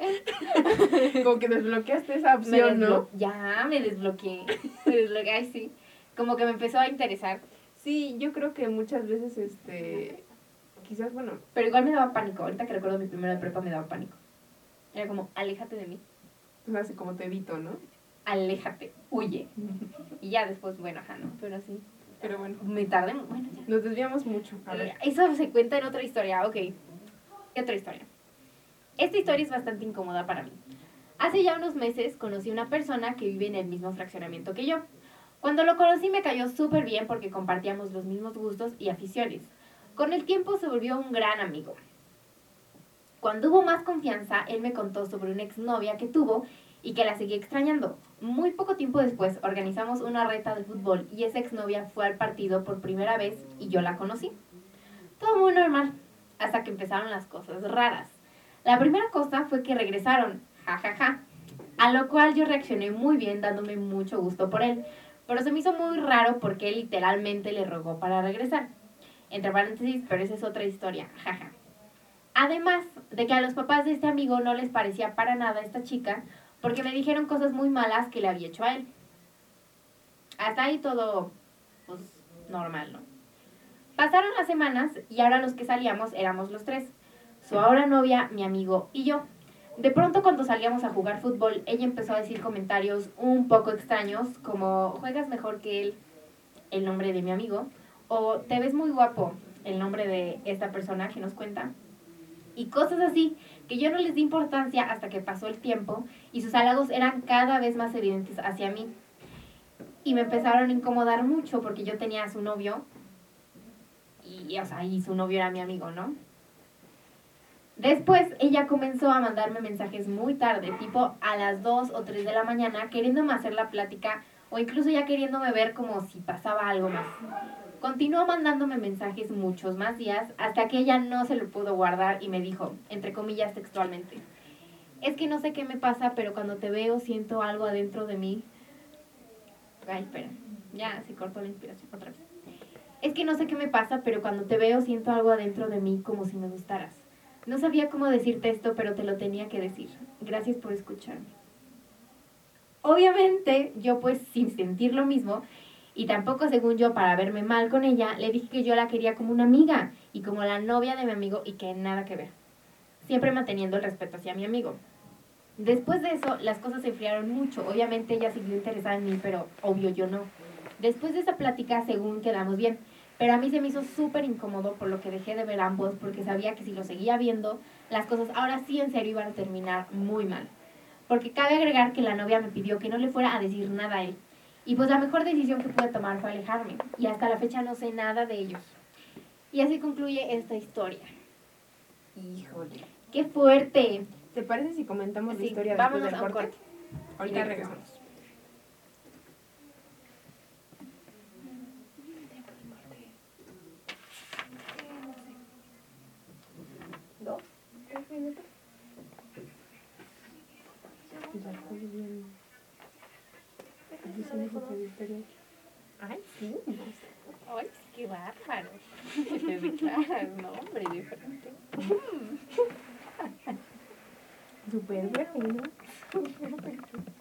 C: como que desbloqueaste esa
D: me
C: opción, ¿no?
D: Ya, me desbloqueé. Me desbloqueé, ay, sí. Como que me empezó a interesar.
C: Sí, yo creo que muchas veces, este... Quizás, bueno,
D: Pero igual me daba pánico. Ahorita que recuerdo mi primero de prepa me daba pánico. Era como, aléjate de mí.
C: pues así como te evito, ¿no?
D: Aléjate, huye. Y ya después, bueno, ajá, no. Pero sí.
C: Pero bueno,
D: Me tardé, bueno, ya.
C: nos desviamos mucho. A ver.
D: Eso se cuenta en otra historia, ok. ¿Qué otra historia? Esta historia es bastante incómoda para mí. Hace ya unos meses conocí a una persona que vive en el mismo fraccionamiento que yo. Cuando lo conocí me cayó súper bien porque compartíamos los mismos gustos y aficiones. Con el tiempo se volvió un gran amigo. Cuando hubo más confianza, él me contó sobre una exnovia que tuvo y que la seguía extrañando. Muy poco tiempo después organizamos una reta de fútbol y esa exnovia fue al partido por primera vez y yo la conocí. Todo muy normal, hasta que empezaron las cosas raras. La primera cosa fue que regresaron, jajaja, a lo cual yo reaccioné muy bien dándome mucho gusto por él, pero se me hizo muy raro porque él literalmente le rogó para regresar. Entre paréntesis, pero esa es otra historia, jaja. Además de que a los papás de este amigo no les parecía para nada esta chica porque me dijeron cosas muy malas que le había hecho a él. Hasta ahí todo, pues, normal, ¿no? Pasaron las semanas y ahora los que salíamos éramos los tres. Su ahora novia, mi amigo y yo. De pronto cuando salíamos a jugar fútbol, ella empezó a decir comentarios un poco extraños como juegas mejor que él, el nombre de mi amigo, o te ves muy guapo, el nombre de esta persona que nos cuenta. Y cosas así que yo no les di importancia hasta que pasó el tiempo y sus halagos eran cada vez más evidentes hacia mí. Y me empezaron a incomodar mucho porque yo tenía a su novio y, o sea, y su novio era mi amigo, ¿no? Después ella comenzó a mandarme mensajes muy tarde, tipo a las 2 o 3 de la mañana, queriéndome hacer la plática o incluso ya queriéndome ver como si pasaba algo más. Continuó mandándome mensajes muchos más días hasta que ella no se lo pudo guardar y me dijo, entre comillas textualmente, es que no sé qué me pasa, pero cuando te veo siento algo adentro de mí. Ay, espera, ya se cortó la inspiración otra vez. Es que no sé qué me pasa, pero cuando te veo siento algo adentro de mí como si me gustaras. No sabía cómo decirte esto, pero te lo tenía que decir. Gracias por escucharme. Obviamente, yo pues sin sentir lo mismo, y tampoco según yo para verme mal con ella, le dije que yo la quería como una amiga y como la novia de mi amigo y que nada que ver. Siempre manteniendo el respeto hacia mi amigo. Después de eso, las cosas se enfriaron mucho. Obviamente ella siguió interesada en mí, pero obvio yo no. Después de esa plática, según quedamos bien, pero a mí se me hizo súper incómodo por lo que dejé de ver ambos porque sabía que si lo seguía viendo, las cosas ahora sí en serio iban a terminar muy mal. Porque cabe agregar que la novia me pidió que no le fuera a decir nada a él. Y pues la mejor decisión que pude tomar fue alejarme. Y hasta la fecha no sé nada de ellos. Y así concluye esta historia.
C: Híjole.
D: ¡Qué fuerte!
C: ¿Te parece si comentamos la historia después del
D: a un
C: corte?
D: corte.
C: Ahorita
D: regresamos.
C: regresamos.
D: ¿Dos? ¿Tres minutos?
C: Ya estoy bien. Diciendo que la historia. Ay, sí.
D: ¡Ay, qué bárbaro! Te declaras, no, hombre, de frente.
C: Súper bueno. Oye, nada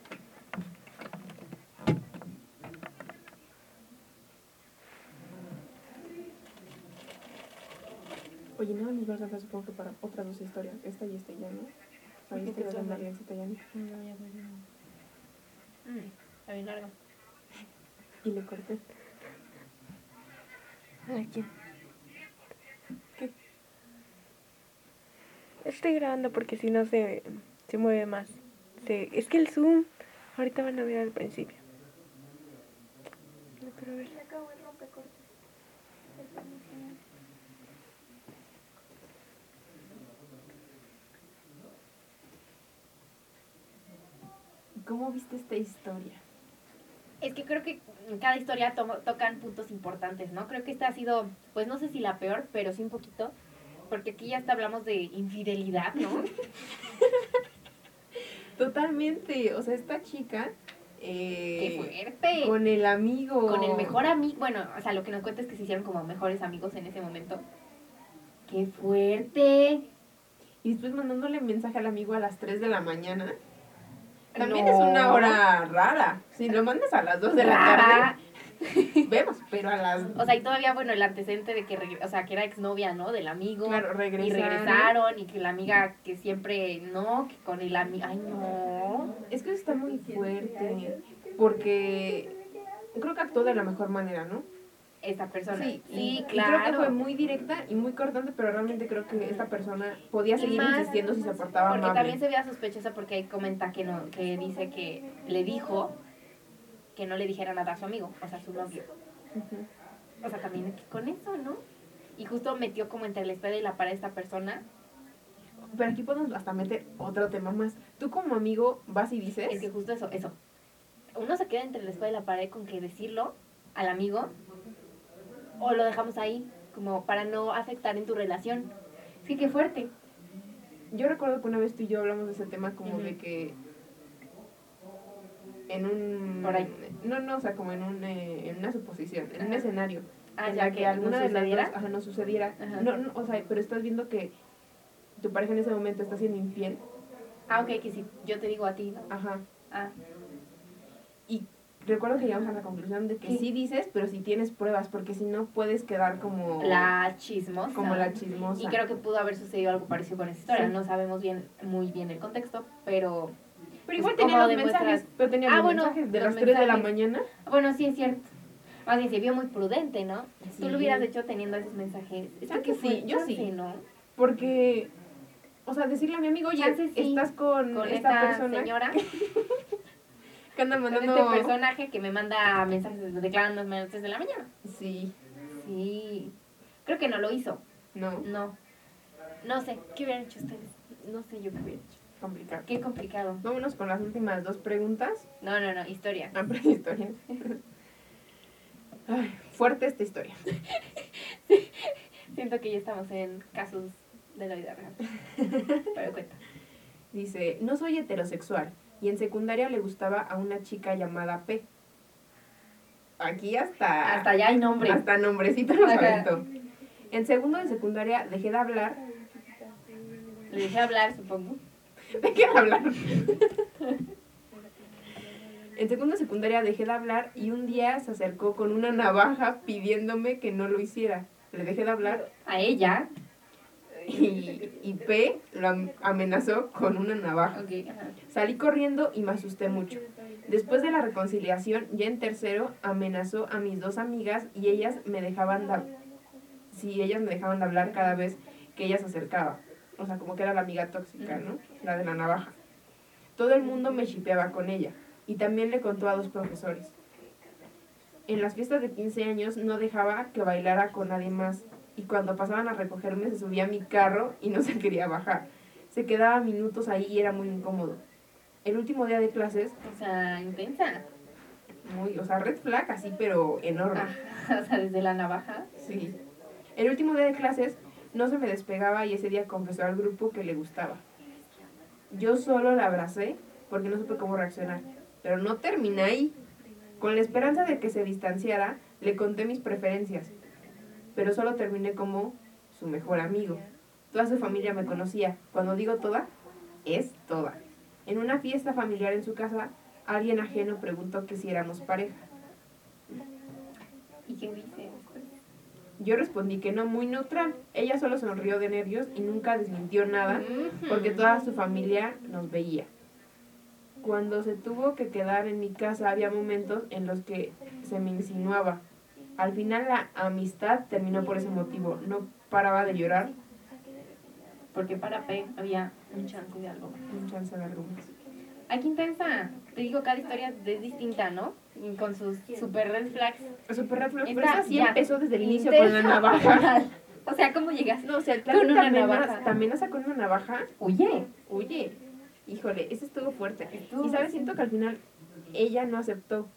C: nos va a alcanzar supongo que para otras dos historias. Esta y esta ya, ¿no? Ahí está la? María Italiani.
D: Mm, está bien largo.
C: Y le corté.
F: ¿A quién? ¿Qué? Estoy grabando porque si no se, se mueve más. Se, es que el zoom, ahorita van a ver al principio. No, pero a ver.
C: ¿Cómo viste esta historia?
D: Es que creo que en cada historia to- tocan puntos importantes, ¿no? Creo que esta ha sido, pues no sé si la peor, pero sí un poquito. Porque aquí ya hasta hablamos de infidelidad, ¿no?
C: Totalmente. O sea, esta chica.
D: ¡Qué
C: Eh,
D: fuerte!
C: con el amigo.
D: Con el mejor amigo, bueno, o sea, lo que nos cuenta es que se hicieron como mejores amigos en ese momento. ¡Qué fuerte!
C: Y después mandándole mensaje al amigo a las 3 de la mañana. También es una hora rara. Si lo mandas a las 2 de la tarde, vemos, pero a las.
D: O sea, y todavía, bueno, el antecedente de que, o sea, que era exnovia, ¿no? Del amigo.
C: Claro,
D: Y
C: regresaron.
D: regresaron y que la amiga que siempre, no, que con el amigo, ay no.
C: Es que está muy fuerte. Porque creo que actuó de la mejor manera, ¿no?
D: Esta persona.
C: Sí,
D: Sí,
C: y-
D: claro.
C: creo que fue muy directa y muy cortante, pero realmente creo que esta persona podía seguir
D: más
C: insistiendo si se portaba
D: Porque
C: amable.
D: también se veía sospechosa porque comenta que no, que dice que le dijo que no le dijera nada a su amigo, o sea, a su novio. O sea, también con eso, ¿no? Y justo metió como entre la espada y la pared esta persona.
C: Pero aquí podemos hasta meter otro tema más. Tú como amigo vas y dices,
D: Es que justo eso, eso. Uno se queda entre la espada y la pared con que decirlo al amigo o lo dejamos ahí, como para no afectar en tu relación. Sí, qué fuerte.
C: yo recuerdo que una vez tú y yo hablamos de ese tema como de que en un...
D: Por ahí.
C: No, no, o sea, como en, un, eh, en una suposición, en un escenario.
D: Ah,
C: en
D: ya
C: la
D: que
C: que alguna
D: no
C: de las dos ajá, no sucediera.
D: Ajá.
C: No, no, o sea, pero estás viendo que tu pareja en ese momento está siendo infiel.
D: Ah, ok, que si yo te digo a ti.
C: Ajá.
D: Ah,
C: recuerdo que llegamos a la conclusión de que
D: Sí.
C: sí, dices, pero si tienes pruebas, porque si no puedes quedar como
D: la chismosa.
C: como la chismosa.
D: Y creo que pudo haber sucedido algo parecido con esta historia.
C: Sí.
D: No sabemos bien, muy bien el contexto, pero
C: pero igual
D: pues,
C: tenía
D: ¿cómo
C: los
D: demuestras?
C: mensajes, pero tenía
D: Ah,
C: los
D: bueno,
C: mensajes de
D: los
C: las 3 de la
D: mensajes.
C: mañana.
D: bueno, sí es cierto. Más bien se vio muy prudente, ¿no?
C: Sí.
D: Tú lo hubieras hecho teniendo esos mensajes. Es que
C: sí, yo
D: chance,
C: sí.
D: ¿no?
C: Porque, o sea, decirle a mi amigo, oye,
D: sí.
C: estás con,
D: Con
C: esta,
D: esta,
C: persona
D: señora,
C: que anda
D: con
C: mandando...
D: este personaje que me manda mensajes desde declarando las 3 de la mañana.
C: Sí,
D: Sí. Creo que no lo hizo.
C: no,
D: No. No sé. ¿Qué hubieran hecho ustedes? No sé yo qué hubiera hecho.
C: complicado.
D: Qué complicado.
C: Vámonos con las últimas dos preguntas.
D: No, no, no. Historia.
C: Ah, pero. Ay, fuerte esta historia.
D: Siento que ya estamos en casos de la vida real. Pero cuenta.
C: Dice, no soy heterosexual y en secundaria le gustaba a una chica llamada P. Aquí hasta...
D: Hasta allá hay nombre.
C: Hasta nombrecito nos aventó. En segundo de secundaria dejé de hablar.
D: Le dejé hablar, supongo.
C: ¿Dejé de hablar? en segundo de secundaria dejé de hablar y un día se acercó con una navaja pidiéndome que no lo hiciera. Le dejé de hablar
D: A ella.
C: y, y P lo am- amenazó con una navaja. Salí corriendo y me asusté mucho. Después de la reconciliación, ya en tercero, amenazó a mis dos amigas y ellas me dejaban de, si ellas me dejaban de hablar cada vez que ella se acercaba. O sea, como que era la amiga tóxica, ¿no? La de la navaja. Todo el mundo me shipeaba con ella y también le contó a dos profesores. En las fiestas de 15 años no dejaba que bailara con nadie más y cuando pasaban a recogerme se subía a mi carro y no se quería bajar. Se quedaba minutos ahí y era muy incómodo. El último día de clases,
D: O sea, intensa.
C: muy, o sea, red flag así, pero enorme.
D: O sea, desde la navaja.
C: Sí. El último día de clases no se me despegaba y ese día confesó al grupo que le gustaba. Yo solo la abracé porque no supe cómo reaccionar. Pero no terminé ahí. Con la esperanza de que se distanciara, le conté mis preferencias. Pero solo terminé como su mejor amigo. Toda su familia me conocía. Cuando digo toda, es toda. En una fiesta familiar en su casa, alguien ajeno preguntó que si éramos pareja.
D: ¿Y qué dice?
C: Yo respondí que no, muy neutral. Ella solo sonrió de nervios y nunca desmintió nada porque toda su familia nos veía. Cuando se tuvo que quedar en mi casa había momentos en los que se me insinuaba. Al final la amistad terminó por ese motivo. No paraba de llorar.
D: Porque para P había un chance de algo más.
C: Un chance de algo más.
D: Ay, qué intensa. Te digo, cada historia es distinta, ¿no? Con sus super red flags.
C: Super Red Flag, pero esa sí empezó desde el inicio con la navaja.
D: O sea, ¿cómo llegas?
C: No, o sea, el
D: Con
C: plan
D: una
C: también,
D: navaja.
C: también sacó una navaja.
D: Oye,
C: Oye, híjole, ese estuvo fuerte.
D: Estuvo
C: y sabes, siento que al final ella no aceptó.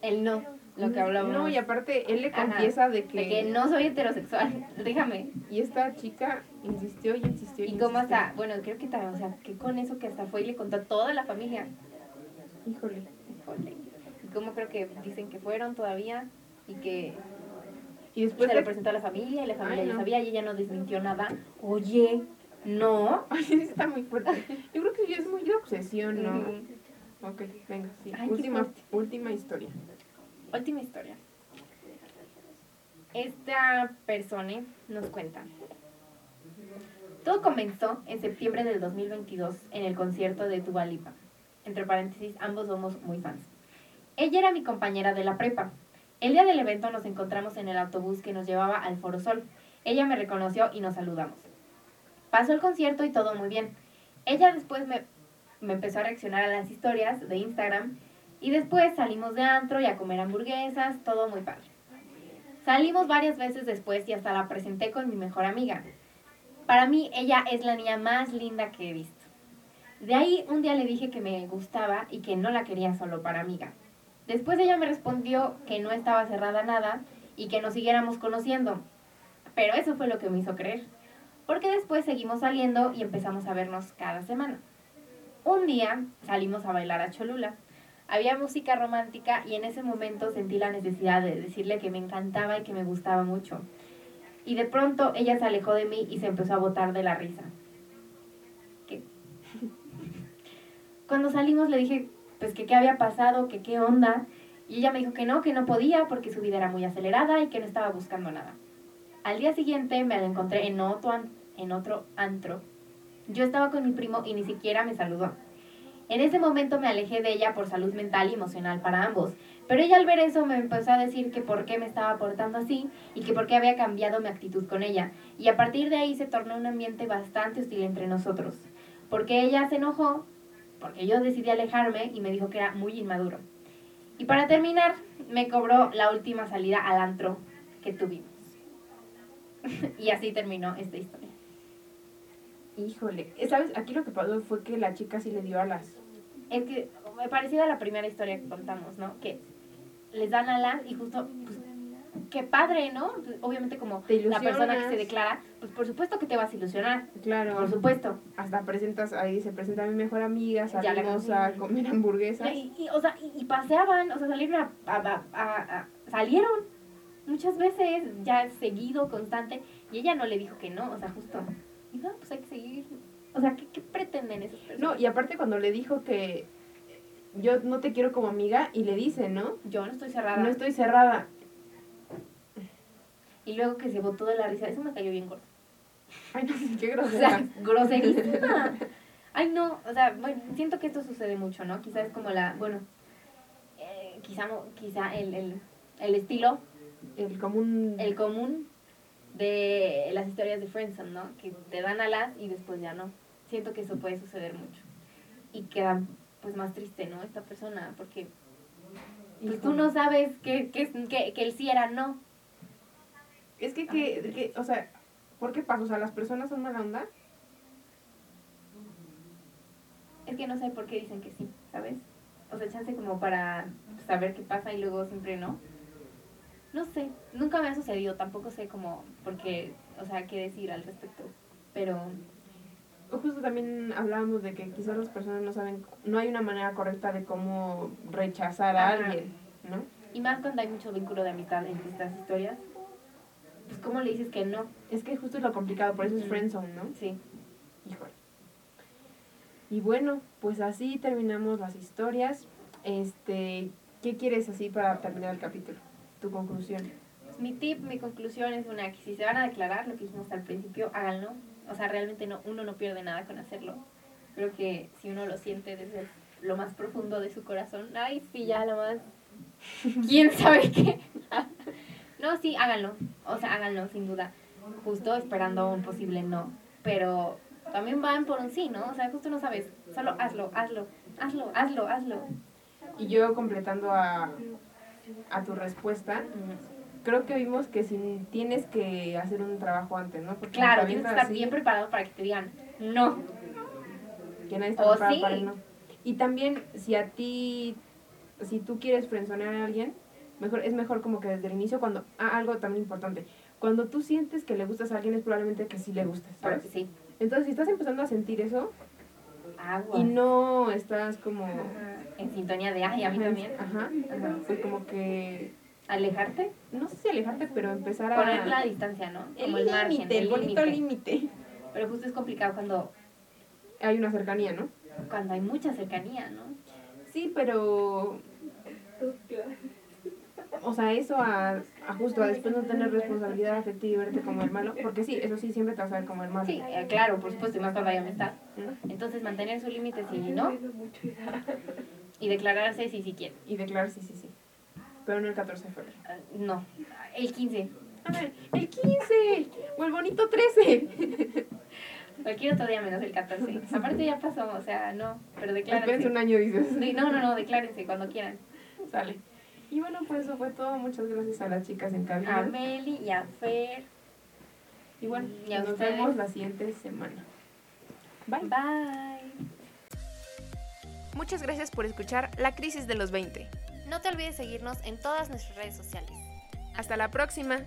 D: el no, lo que hablábamos.
C: No, y aparte él le
D: Ajá,
C: confiesa de que,
D: De que no soy heterosexual, déjame.
C: y esta chica insistió y insistió y
D: Y cómo hasta, bueno, creo que también, o sea, que con eso que hasta fue y le contó a toda la familia.
C: Híjole.
D: Híjole. Y cómo creo que dicen que fueron todavía y que
C: Y después
D: se lo
C: de...
D: presentó a la familia y la familia
C: Ay,
D: ya
C: no.
D: sabía y ella no desmintió nada. Oye, no.
C: Ay, está muy fuerte. Yo creo que es muy de obsesión, ¿no?
D: Ujú.
C: Ok, venga, sí.
D: Ay,
C: última, última historia.
D: Última historia. Esta persona nos cuenta. Todo comenzó en septiembre del 2022 en el concierto de Dua Lipa. Entre paréntesis, ambos somos muy fans. Ella era mi compañera de la prepa. El día del evento nos encontramos en el autobús que nos llevaba al Foro Sol. Ella me reconoció y nos saludamos. Pasó el concierto y todo muy bien. Ella después me, me empezó a reaccionar a las historias de Instagram y después salimos de antro y a comer hamburguesas, todo muy padre. Salimos varias veces después y hasta la presenté con mi mejor amiga. Para mí ella es la niña más linda que he visto. De ahí un día le dije que me gustaba y que no la quería solo para amiga. Después ella me respondió que no estaba cerrada nada y que nos siguiéramos conociendo. Pero eso fue lo que me hizo creer. Porque después seguimos saliendo y empezamos a vernos cada semana. Un día salimos a bailar a Cholula. Había música romántica y en ese momento sentí la necesidad de decirle que me encantaba y que me gustaba mucho. Y de pronto ella se alejó de mí y se empezó a botar de la risa. Cuando salimos le dije pues que qué había pasado, que qué onda. Y ella me dijo que no, que no podía porque su vida era muy acelerada y que no estaba buscando nada. Al día siguiente me la encontré en otro, en otro antro. Yo estaba con mi primo y ni siquiera me saludó. En ese momento me alejé de ella por salud mental y emocional para ambos, pero ella al ver eso me empezó a decir que por qué me estaba portando así y que por qué había cambiado mi actitud con ella. Y a partir de ahí se tornó un ambiente bastante hostil entre nosotros, porque ella se enojó, porque yo decidí alejarme y me dijo que era muy inmaduro. Y para terminar, me cobró la última salida al antro que tuvimos. y así terminó esta historia.
C: Híjole. ¿Sabes? Aquí lo que pasó fue que la chica sí le dio alas.
D: Es que me parecida a la primera historia que contamos, ¿no? Que les dan alas y justo, pues, qué padre, ¿no? Pues, Obviamente como la persona que se declara, pues por supuesto que te vas a ilusionar,
C: Claro.
D: por supuesto.
C: Hasta presentas, ahí se presenta mi mejor amiga, salimos a comer hamburguesas.
D: Y, y, o sea, y, y paseaban, o sea, salieron a, a- a- a- a- salieron muchas veces, ya seguido, constante, y ella no le dijo que no, o sea, justo. No, pues hay que seguir. O sea, ¿qué, qué pretenden esas personas?
C: No, y aparte cuando le dijo que yo no te quiero como amiga, y le dice, ¿no?
D: Yo no estoy cerrada.
C: No estoy cerrada.
D: Y luego que se botó de la risa, eso me cayó bien gordo.
C: Ay, no sé qué
D: O
C: grosera.
D: sea, groserísima. Ay, no, o sea, bueno, siento que esto sucede mucho, ¿no? Quizá es como la, bueno, eh, quizá, quizá el, el, el estilo,
C: El común.
D: el común de las historias de Friendzone, ¿no? Que te dan alas y después ya no. Siento que eso puede suceder mucho. Y queda, pues, más triste, ¿no? Esta persona, porque pues, tú no sabes que, que, que, que el sí era no.
C: Es que, que, o sea, ¿por qué pasa? O sea, las personas son mala onda.
D: Es que no sé por qué dicen que sí, ¿sabes? O sea, chance como para saber qué pasa y luego siempre no. No sé, nunca me ha sucedido, tampoco sé cómo, porque, o sea, qué decir al respecto. Pero,
C: Justo también hablábamos de que quizás las personas no saben, no hay una manera correcta de cómo rechazar a
D: Ajá.
C: alguien, ¿no?
D: y más cuando hay mucho vínculo de amistad entre estas historias, pues ¿cómo le dices que no?
C: Es que justo es lo complicado, por eso es friendzone, ¿no?
D: Sí.
C: Híjole. Y bueno, pues así terminamos las historias. Este, ¿qué quieres así para terminar el capítulo? Tu conclusión.
D: Mi tip, mi conclusión es una, que si se van a declarar, lo que dijimos al principio, háganlo. O sea, realmente no, uno no pierde nada con hacerlo. Creo que si uno lo siente desde lo más profundo de su corazón, ay, sí, ya lo más... ¿Quién sabe qué? no, sí, háganlo. O sea, háganlo, sin duda. Justo esperando un posible no. Pero también van por un sí, ¿no? O sea, justo no sabes. Solo hazlo, hazlo, hazlo, hazlo, hazlo.
C: Y yo completando a, a tu respuesta,
D: Ujú.
C: creo que vimos que si tienes que hacer un trabajo antes, ¿no? Porque
D: Claro, tienes que estar
C: así,
D: bien preparado para que te digan no.
C: Que nadie está preparado
D: sí.
C: para el no. Y también, si a ti, si tú quieres frenzonear a alguien, mejor, es mejor como que desde el inicio, cuando, ah, algo también importante, cuando tú sientes que le gustas a alguien es probablemente que sí le gustes, ¿sabes?
D: Sí.
C: Entonces, si estás empezando a sentir eso
D: Agua.
C: y no estás como...
D: En sintonía de, ay, a mí también.
C: Ajá,
D: Ajá.
C: pues como que,
D: Alejarte.
C: no sé si alejarte, pero empezar a...
D: Poner la distancia, ¿no?
C: el
D: Como el margen,
C: límite, el bonito
D: límite.
C: límite.
D: Pero justo es complicado cuando,
C: Hay una cercanía, ¿no?
D: cuando hay mucha cercanía, ¿no?
C: Sí, pero... O sea, eso a, a justo a después no tener responsabilidad afectiva y verte como el malo, porque sí, eso sí, siempre te vas a ver como el malo.
D: Sí, eh, claro, por supuesto, y más cuando hay amistad. Entonces, mantener su límite si no. Y declararse si sí quiere.
C: Y declarar sí, sí, sí. Pero no el 14 de febrero.
D: Ah, no, el 15.
C: A ver, el 15 o el bonito 13.
D: Cualquier otro día menos el 14. Aparte ya pasó, o sea, no, pero declárense.
C: un año, dices.
D: No, no, no, declárense cuando quieran.
C: Sale. Y bueno, pues eso fue todo. Muchas gracias a las chicas en cabina.
D: A Meli y a Fer.
C: Y bueno,
D: Y
C: nos
D: ustedes.
C: vemos la siguiente semana. Bye.
D: Bye.
A: Muchas gracias por escuchar La Crisis de los 20.
D: No te olvides seguirnos en todas nuestras redes sociales.
A: Hasta la próxima.